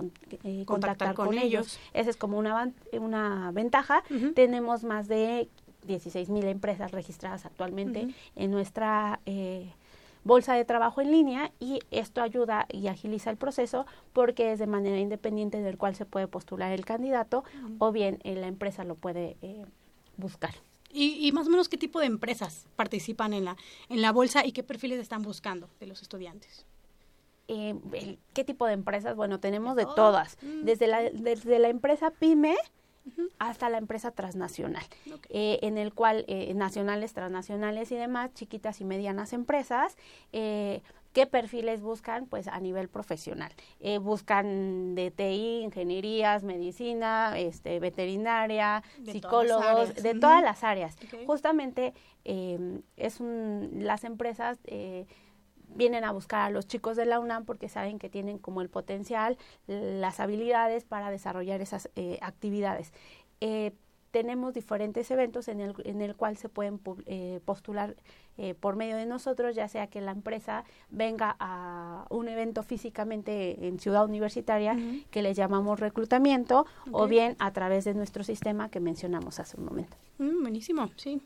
G: eh, contactar, con, ellos. Esa es como una, una ventaja. Tenemos más de 16 mil empresas registradas actualmente en nuestra eh, bolsa de trabajo en línea y esto ayuda y agiliza el proceso porque es de manera independiente del cual se puede postular el candidato o bien eh, la empresa lo puede eh, buscar.
B: ¿Y, más o menos qué tipo de empresas participan en la, en la bolsa y qué perfiles están buscando de los estudiantes?
G: Eh, ¿Qué tipo de empresas? Bueno, tenemos de todas. Mm. Desde, la, desde la empresa PYME hasta la empresa transnacional, eh, en el cual eh, nacionales, transnacionales y demás, chiquitas y medianas empresas, eh, ¿Qué perfiles buscan? Pues a nivel profesional. buscan de TI, ingenierías, medicina, este, veterinaria, psicólogos, de todas las áreas. Justamente es un, las empresas vienen a buscar a los chicos de la UNAM porque saben que tienen como el potencial, las habilidades para desarrollar esas eh, actividades. Eh, tenemos diferentes eventos en el, en el cual se pueden eh, postular por medio de nosotros, ya sea que la empresa venga a un evento físicamente en Ciudad Universitaria, que le llamamos reclutamiento, o bien a través de nuestro sistema que mencionamos hace un momento.
B: Mm, buenísimo, sí.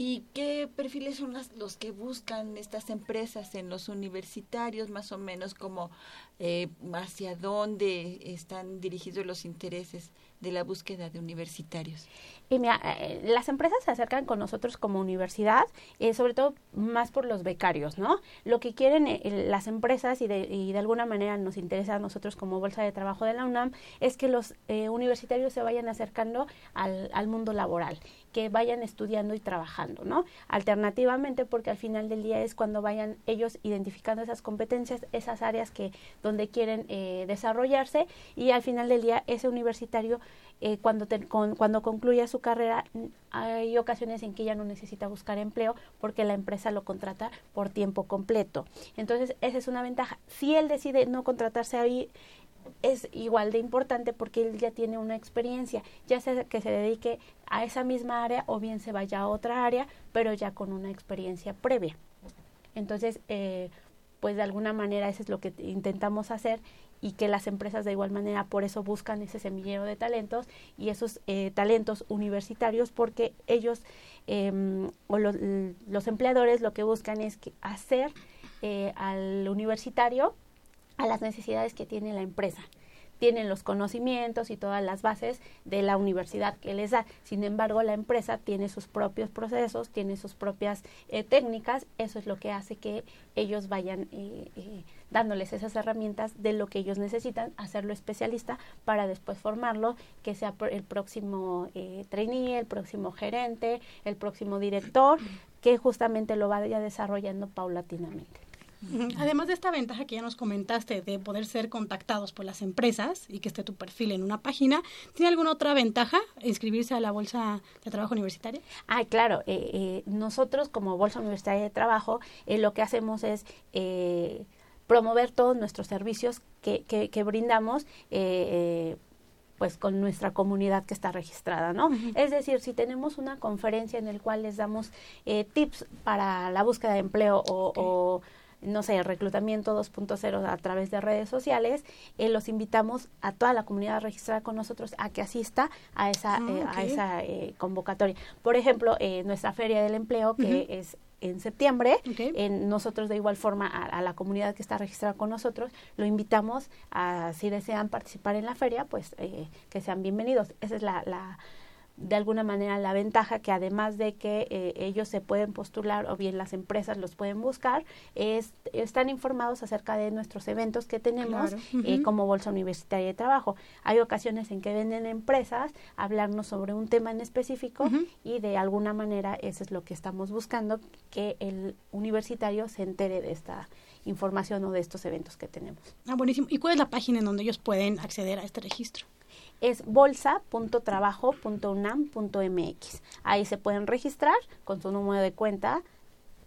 A: ¿Y qué perfiles son los que buscan estas empresas en los universitarios, más o menos como eh, hacia dónde están dirigidos los intereses de la búsqueda de universitarios?
G: Y mira, eh, las empresas se acercan con nosotros como universidad, eh, sobre todo más por los becarios, ¿no? Lo que quieren eh, las empresas y de, y de alguna manera nos interesa a nosotros como Bolsa de Trabajo de la UNAM es que los universitarios se vayan acercando al, al mundo laboral que vayan estudiando y trabajando, ¿no? Alternativamente, porque al final del día es cuando vayan ellos identificando esas competencias, esas áreas que donde quieren desarrollarse y al final del día ese universitario eh, cuando cuando concluya su carrera hay ocasiones en que ya no necesita buscar empleo porque la empresa lo contrata por tiempo completo. Entonces, esa es una ventaja. Si él decide no contratarse ahí es igual de importante porque él ya tiene una experiencia, ya sea que se dedique a esa misma área o bien se vaya a otra área, pero ya con una experiencia previa. Entonces, eh, pues de alguna manera eso es lo que intentamos hacer y que las empresas de igual manera por eso buscan ese semillero de talentos y esos eh, talentos universitarios porque ellos em, o los, los, empleadores lo que buscan es que hacer eh, al universitario a las necesidades que tiene la empresa. Tienen los conocimientos y todas las bases de la universidad que les da. Sin embargo, la empresa tiene sus propios procesos, tiene sus propias eh, técnicas. Eso es lo que hace que ellos vayan eh, eh, dándoles esas herramientas de lo que ellos necesitan, hacerlo especialista para después formarlo, que sea el próximo trainee, el próximo gerente, el próximo director, que justamente lo vaya desarrollando paulatinamente.
B: Además de esta ventaja que ya nos comentaste de poder ser contactados por las empresas y que esté tu perfil en una página, ¿tiene alguna otra ventaja inscribirse a la Bolsa de Trabajo Universitaria?
G: Ah, claro. Eh, eh, nosotros como Bolsa Universitaria de Trabajo eh, lo que hacemos es promover todos nuestros servicios que, que, brindamos pues con nuestra comunidad que está registrada, ¿no? Es decir, si tenemos una conferencia en la cual les damos tips para la búsqueda de empleo o no sé, reclutamiento 2.0 a través de redes sociales, eh, los invitamos a toda la comunidad registrada con nosotros a que asista a esa, ah, eh, a esa eh, convocatoria. Por ejemplo, nuestra Feria del Empleo, que es en septiembre. En nosotros de igual forma a, la comunidad que está registrada con nosotros lo invitamos a si desean participar en la feria, pues que sean bienvenidos. Esa es la, la, de alguna manera la ventaja que además de que eh, ellos se pueden postular o bien las empresas los pueden buscar, es, están informados acerca de nuestros eventos que tenemos eh, como Bolsa Universitaria de Trabajo. Hay ocasiones en que venden empresas hablarnos sobre un tema en específico y de alguna manera eso es lo que estamos buscando, que el universitario se entere de esta información o de estos eventos que tenemos.
B: Ah, buenísimo. ¿Y cuál es la página en donde ellos pueden acceder a este registro?
G: Es bolsa.trabajo.unam.mx. Ahí se pueden registrar con su número de cuenta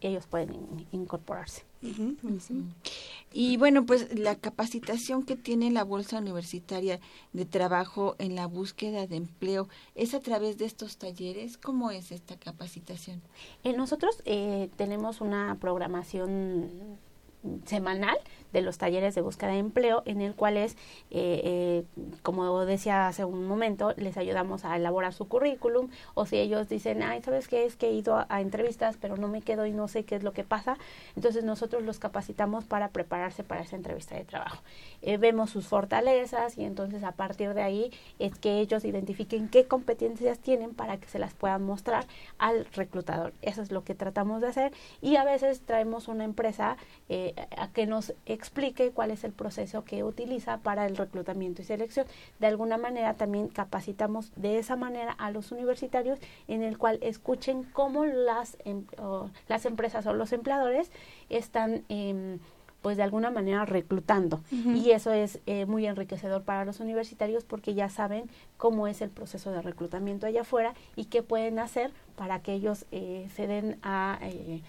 G: ellos pueden incorporarse.
A: Y bueno, pues la capacitación que tiene la Bolsa Universitaria de Trabajo en la búsqueda de empleo es a través de estos talleres. ¿Cómo es esta capacitación?
G: Eh, nosotros eh, tenemos una programación semanal de los talleres de búsqueda de empleo, en el cual es, eh, eh, como decía hace un momento, les ayudamos a elaborar su currículum, o si ellos dicen, ay, ¿sabes qué? Es que he ido a, entrevistas, pero no me quedo y no sé qué es lo que pasa, entonces nosotros los capacitamos para prepararse para esa entrevista de trabajo. Eh, vemos sus fortalezas y entonces a partir de ahí es que ellos identifiquen qué competencias tienen para que se las puedan mostrar al reclutador. Eso es lo que tratamos de hacer y a veces traemos una empresa a que nos explique cuál es el proceso que utiliza para el reclutamiento y selección. De alguna manera también capacitamos de esa manera a los universitarios en el cual escuchen cómo las, em, las empresas o los empleadores están... Em, pues de alguna manera reclutando. Y eso es eh, muy enriquecedor para los universitarios porque ya saben cómo es el proceso de reclutamiento allá afuera y qué pueden hacer para que ellos eh, se den a, eh,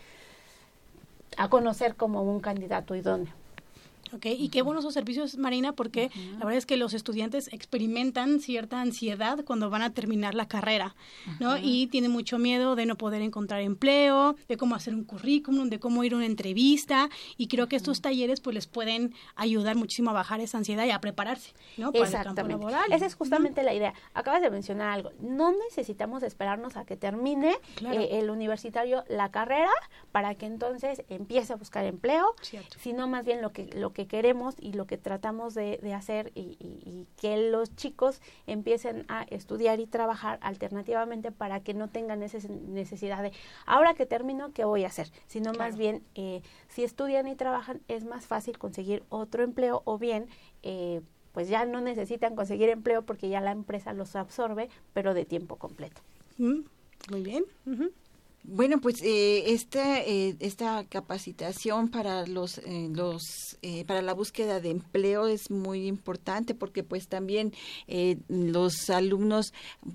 G: a conocer como un candidato idóneo.
B: Ok, y qué buenos esos servicios, Marina, porque la verdad es que los estudiantes experimentan cierta ansiedad cuando van a terminar la carrera, ¿no? Y tienen mucho miedo de no poder encontrar empleo, de cómo hacer un currículum, de cómo ir a una entrevista, y creo que estos talleres pues les pueden ayudar muchísimo a bajar esa ansiedad y a prepararse, ¿no?
G: Para el campo laboral. Esa es justamente la idea. Acabas de mencionar algo. No necesitamos esperarnos a que termine eh, el universitario la carrera para que entonces empiece a buscar empleo, sino más bien lo que lo que queremos y lo que tratamos de, hacer y, que los chicos empiecen a estudiar y trabajar alternativamente para que no tengan necesidad de ahora que termino qué voy a hacer, sino más bien eh, si estudian y trabajan es más fácil conseguir otro empleo o bien eh, pues ya no necesitan conseguir empleo porque ya la empresa los absorbe, pero de tiempo completo.
B: Mm, muy bien.
A: Bueno, pues eh, esta, eh, esta capacitación para los, eh, los eh, para la búsqueda de empleo es muy importante porque pues también eh, los alumnos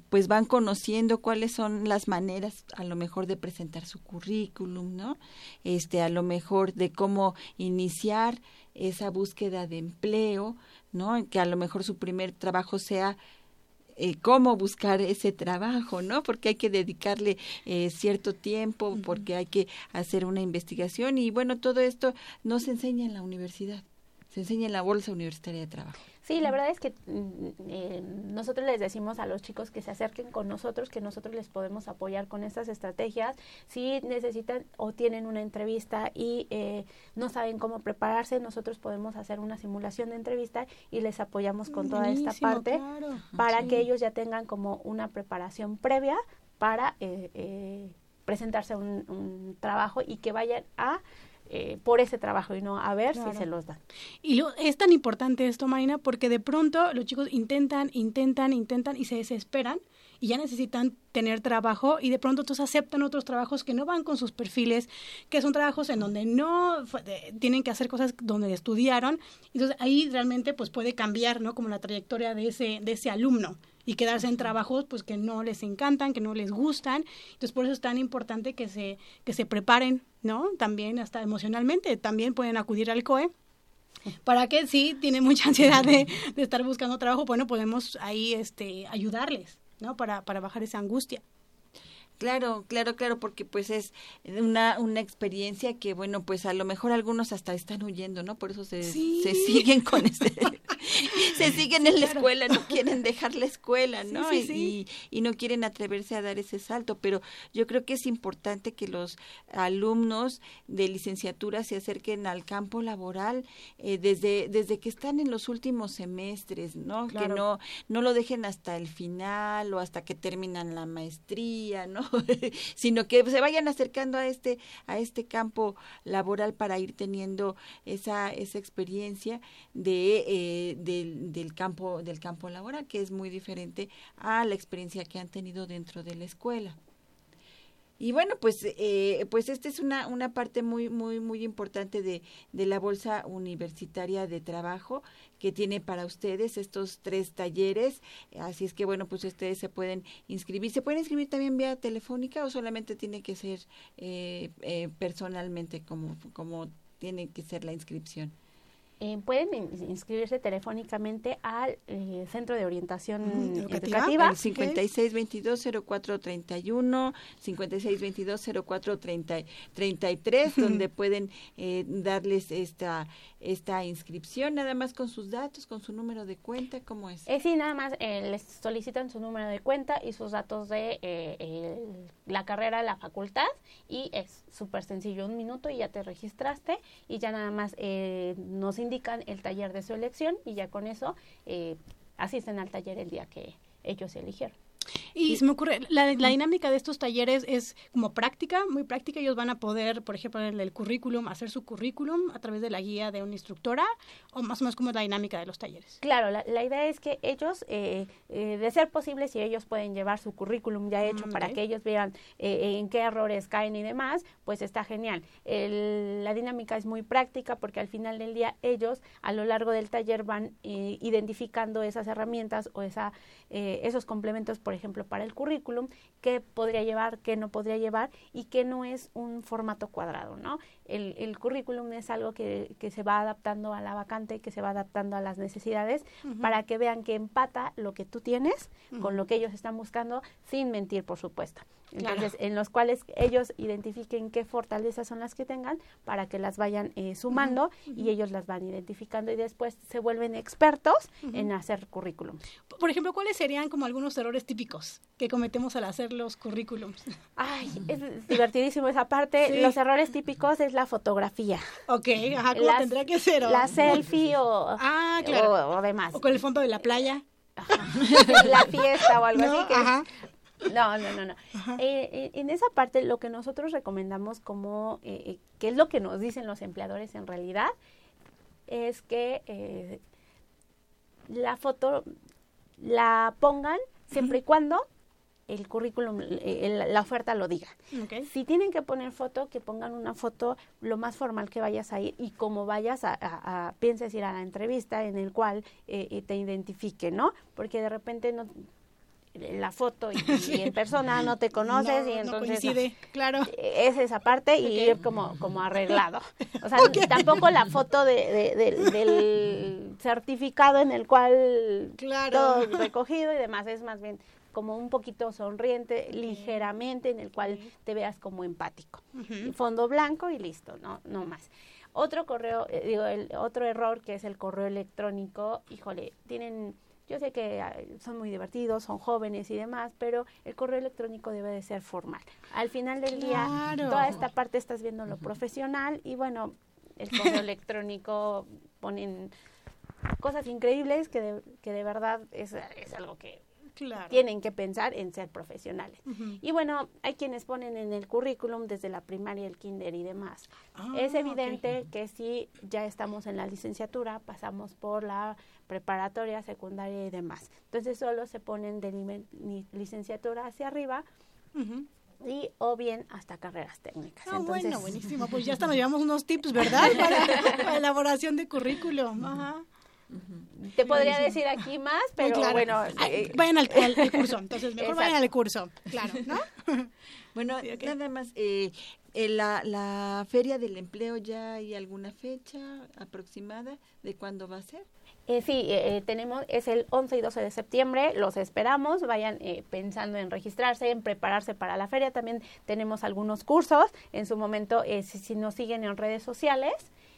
A: pues van conociendo cuáles son las maneras a lo mejor de presentar su currículum, ¿no? Este, a lo mejor de cómo iniciar esa búsqueda de empleo, ¿no? Que a lo mejor su primer trabajo sea eh, cómo buscar ese trabajo, ¿no? Porque hay que dedicarle eh, cierto tiempo, porque hay que hacer una investigación. Y bueno, todo esto no se enseña en la universidad, se enseña en la Bolsa Universitaria de Trabajo.
G: Sí, la verdad es que mm, eh, nosotros les decimos a los chicos que se acerquen con nosotros, que nosotros les podemos apoyar con estas estrategias. Si necesitan o tienen una entrevista y eh, no saben cómo prepararse, nosotros podemos hacer una simulación de entrevista y les apoyamos con toda esta parte para que ellos ya tengan como una preparación previa para eh, presentarse a un trabajo y que vayan a eh, por ese trabajo y no a ver si se los dan.
B: Y lo, es tan importante esto, Marina, porque de pronto los chicos intentan, intentan, intentan y se desesperan y ya necesitan tener trabajo y de pronto entonces aceptan otros trabajos que no van con sus perfiles, que son trabajos en donde no tienen que hacer cosas donde estudiaron, entonces ahí realmente pues puede cambiar, ¿no? Como la trayectoria de ese de ese alumno y quedarse en trabajos pues que no les encantan, que no les gustan. Entonces por eso es tan importante que se que se preparen, ¿no? También hasta emocionalmente, también pueden acudir al COE para que si tienen mucha ansiedad de, de estar buscando trabajo, bueno, podemos ahí este ayudarles. ¿no? Para, para bajar esa angustia.
A: Claro, claro, claro, porque pues es una, una experiencia que, bueno, pues a lo mejor algunos hasta están huyendo, ¿no? Por eso se, se siguen con este, se siguen en la escuela, no quieren dejar la escuela, ¿no? y, y, no quieren atreverse a dar ese salto, pero yo creo que es importante que los alumnos de licenciatura se acerquen al campo laboral eh, desde, desde que están en los últimos semestres, ¿no? Que no, no lo dejen hasta el final o hasta que terminan la maestría, ¿no? sino que se vayan acercando a este a este campo laboral para ir teniendo esa esa experiencia de eh, del, del campo del campo laboral que es muy diferente a la experiencia que han tenido dentro de la escuela. Y bueno, pues, eh, pues esta es una, una parte muy, muy, muy importante de, de la Bolsa Universitaria de Trabajo que tiene para ustedes estos tres talleres. Así es que bueno, pues ustedes se pueden inscribir. ¿Se pueden inscribir también vía telefónica o solamente tiene que ser eh, eh, personalmente como, como tiene que ser la inscripción?
G: Eh, pueden inscribirse telefónicamente al eh, Centro de Orientación Educativa.
A: El 5622-0431, 5622-0433, donde pueden eh, darles esta esta inscripción, nada más con sus datos, con su número de cuenta, ¿cómo es?
G: sí, nada más les solicitan su número de cuenta y sus datos de la carrera, la facultad, y es súper sencillo, un minuto y ya te registraste y ya nada más nos indican el taller de su elección y ya con eso eh, asisten al taller el día que ellos eligieron.
B: Y, se me ocurre, la, dinámica de estos talleres es como práctica, muy práctica. Ellos van a poder, por ejemplo, en el currículum, hacer su currículum a través de la guía de una instructora, o más o menos como es la dinámica de los talleres.
G: Claro, la, idea es que ellos, eh, eh, de ser posible, si ellos pueden llevar su currículum ya hecho mm, para que ellos vean eh, en qué errores caen y demás, pues está genial. la dinámica es muy práctica porque al final del día ellos, a lo largo del taller, van identificando esas herramientas o esa, esos complementos, por ejemplo, prepara el currículum, qué podría llevar, qué no podría llevar y qué no es un formato cuadrado, ¿no? El, el currículum es algo que, que, se va adaptando a la vacante, que se va adaptando a las necesidades para que vean que empata lo que tú tienes con lo que ellos están buscando, sin mentir, por supuesto. Entonces, en los cuales ellos identifiquen qué fortalezas son las que tengan para que las vayan eh, sumando y ellos las van identificando y después se vuelven expertos en hacer currículum.
B: Por ejemplo, ¿cuáles serían como algunos errores típicos que cometemos al hacer los currículums?
G: Ay, es divertidísimo esa parte. Los errores típicos es la fotografía.
B: Ok, ajá, ¿cómo tendría que ser?
G: La selfie o,
B: ah, claro.
G: o, demás.
B: O con el fondo de la playa.
G: la fiesta o algo así. ajá. No, no, no, no. Eh, eh, en esa parte lo que nosotros recomendamos como, eh, eh, que es lo que nos dicen los empleadores en realidad, es que la foto la pongan siempre y cuando el currículum, la oferta lo diga. Si tienen que poner foto, que pongan una foto lo más formal que vayas a ir y como vayas a, a, pienses ir a la entrevista en el cual te identifique, ¿no? Porque de repente no la foto y, en persona no te conoces y entonces
B: coincide, claro.
G: es esa parte y ir como, como arreglado. O sea, tampoco la foto de, del certificado en el cual todo recogido y demás, es más bien como un poquito sonriente, ligeramente, en el cual te veas como empático. Fondo blanco y listo, no, no más. Otro correo, eh, digo, el otro error que es el correo electrónico, híjole, tienen yo sé que son muy divertidos, son jóvenes y demás, pero el correo electrónico debe de ser formal. Al final del día, toda esta parte estás viendo lo profesional y bueno, el correo electrónico ponen cosas increíbles que de, que de verdad es, es algo que tienen que pensar en ser profesionales. Y bueno, hay quienes ponen en el currículum desde la primaria, el kinder y demás. Ah, es evidente que si ya estamos en la licenciatura, pasamos por la preparatoria, secundaria y demás. Entonces solo se ponen de licenciatura hacia arriba. y o bien hasta carreras técnicas.
B: Ah, bueno, buenísimo. Pues ya hasta nos llevamos unos tips, ¿verdad? Para, elaboración de currículum. Ajá.
G: Te podría decir aquí más, pero bueno.
B: Eh, vayan al, curso, entonces mejor vayan al curso, claro, ¿no?
A: bueno, nada más, eh, la, la Feria del Empleo, ¿ya hay alguna fecha aproximada de cuándo va a ser?
G: Eh, sí, eh, tenemos, es el 11 y 12 de septiembre, los esperamos, vayan pensando en registrarse, en prepararse para la feria, también tenemos algunos cursos, en su momento, si, si, nos siguen en redes sociales,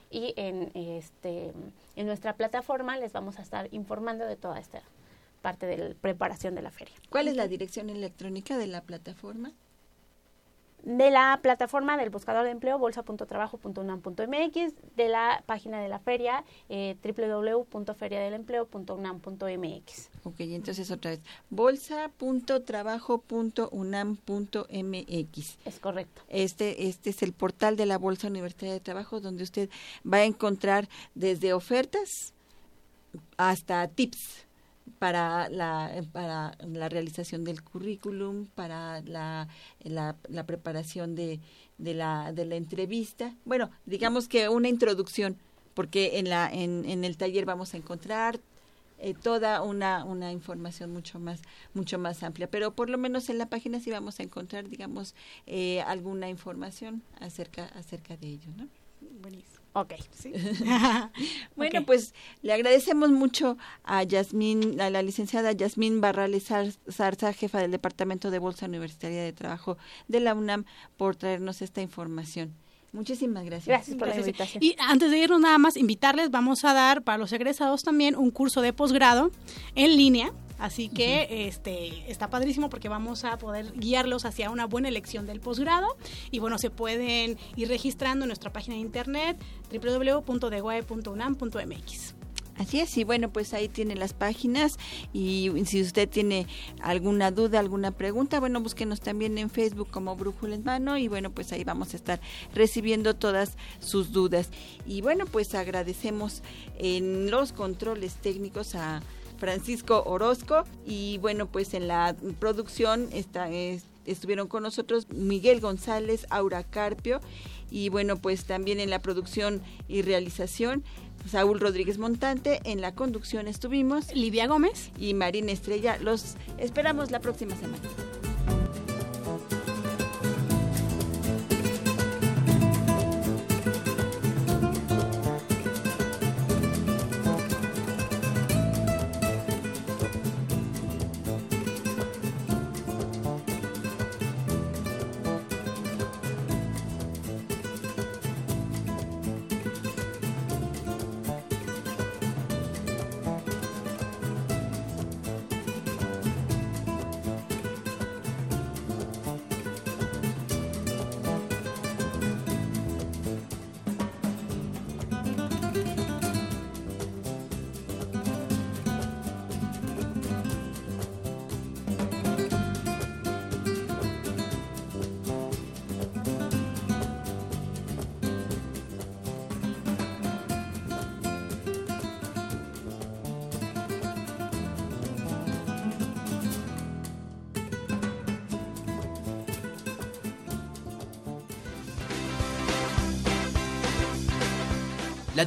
G: y en, este, en nuestra plataforma les vamos a estar informando de toda esta parte de la preparación de la feria.
A: ¿Cuál es la dirección electrónica de la plataforma?
G: De la plataforma del buscador de empleo bolsa.trabajo.unam.mx, de la página de la feria eh, www.feriadelempleo.unam.mx.
A: Ok, entonces otra vez, bolsa.trabajo.unam.mx.
G: Es correcto.
A: Este, este es el portal de la Bolsa Universitaria de Trabajo donde usted va a encontrar desde ofertas hasta tips para la, para la realización del currículum, para la, la, preparación de, de, la, de la entrevista. Bueno, digamos que una introducción, porque en, la, en, en el taller vamos a encontrar eh, toda una, una información mucho más mucho más amplia. Pero por lo menos en la página sí vamos a encontrar digamos eh, alguna información acerca acerca de ello no
G: buenísimo Ok.
A: ¿Sí? bueno, pues le agradecemos mucho a Yasmín, a la licenciada Yasmín Barrales Zarza, jefa del Departamento de Bolsa Universitaria de Trabajo de la UNAM, por traernos esta información. Muchísimas gracias.
G: Gracias por la invitación.
B: Y antes de irnos nada más, invitarles, vamos a dar para los egresados también un curso de posgrado en línea Así que este está padrísimo porque vamos a poder guiarlos hacia una buena elección del posgrado y bueno, se pueden ir registrando en nuestra página de internet www.deguae.unam.mx.
A: Así es, y bueno, pues ahí tiene las páginas y si usted tiene alguna duda, alguna pregunta, bueno, búsquenos también en Facebook como Brújula en Mano y bueno, pues ahí vamos a estar recibiendo todas sus dudas. Y bueno, pues agradecemos en los controles técnicos a Francisco Orozco y bueno pues en la producción está estuvieron con nosotros Miguel González, Aura Carpio y bueno, pues también en la producción y realización Saúl Rodríguez Montante, en la conducción estuvimos
B: Livia Gómez
A: y Marina Estrella. Los esperamos la próxima semana.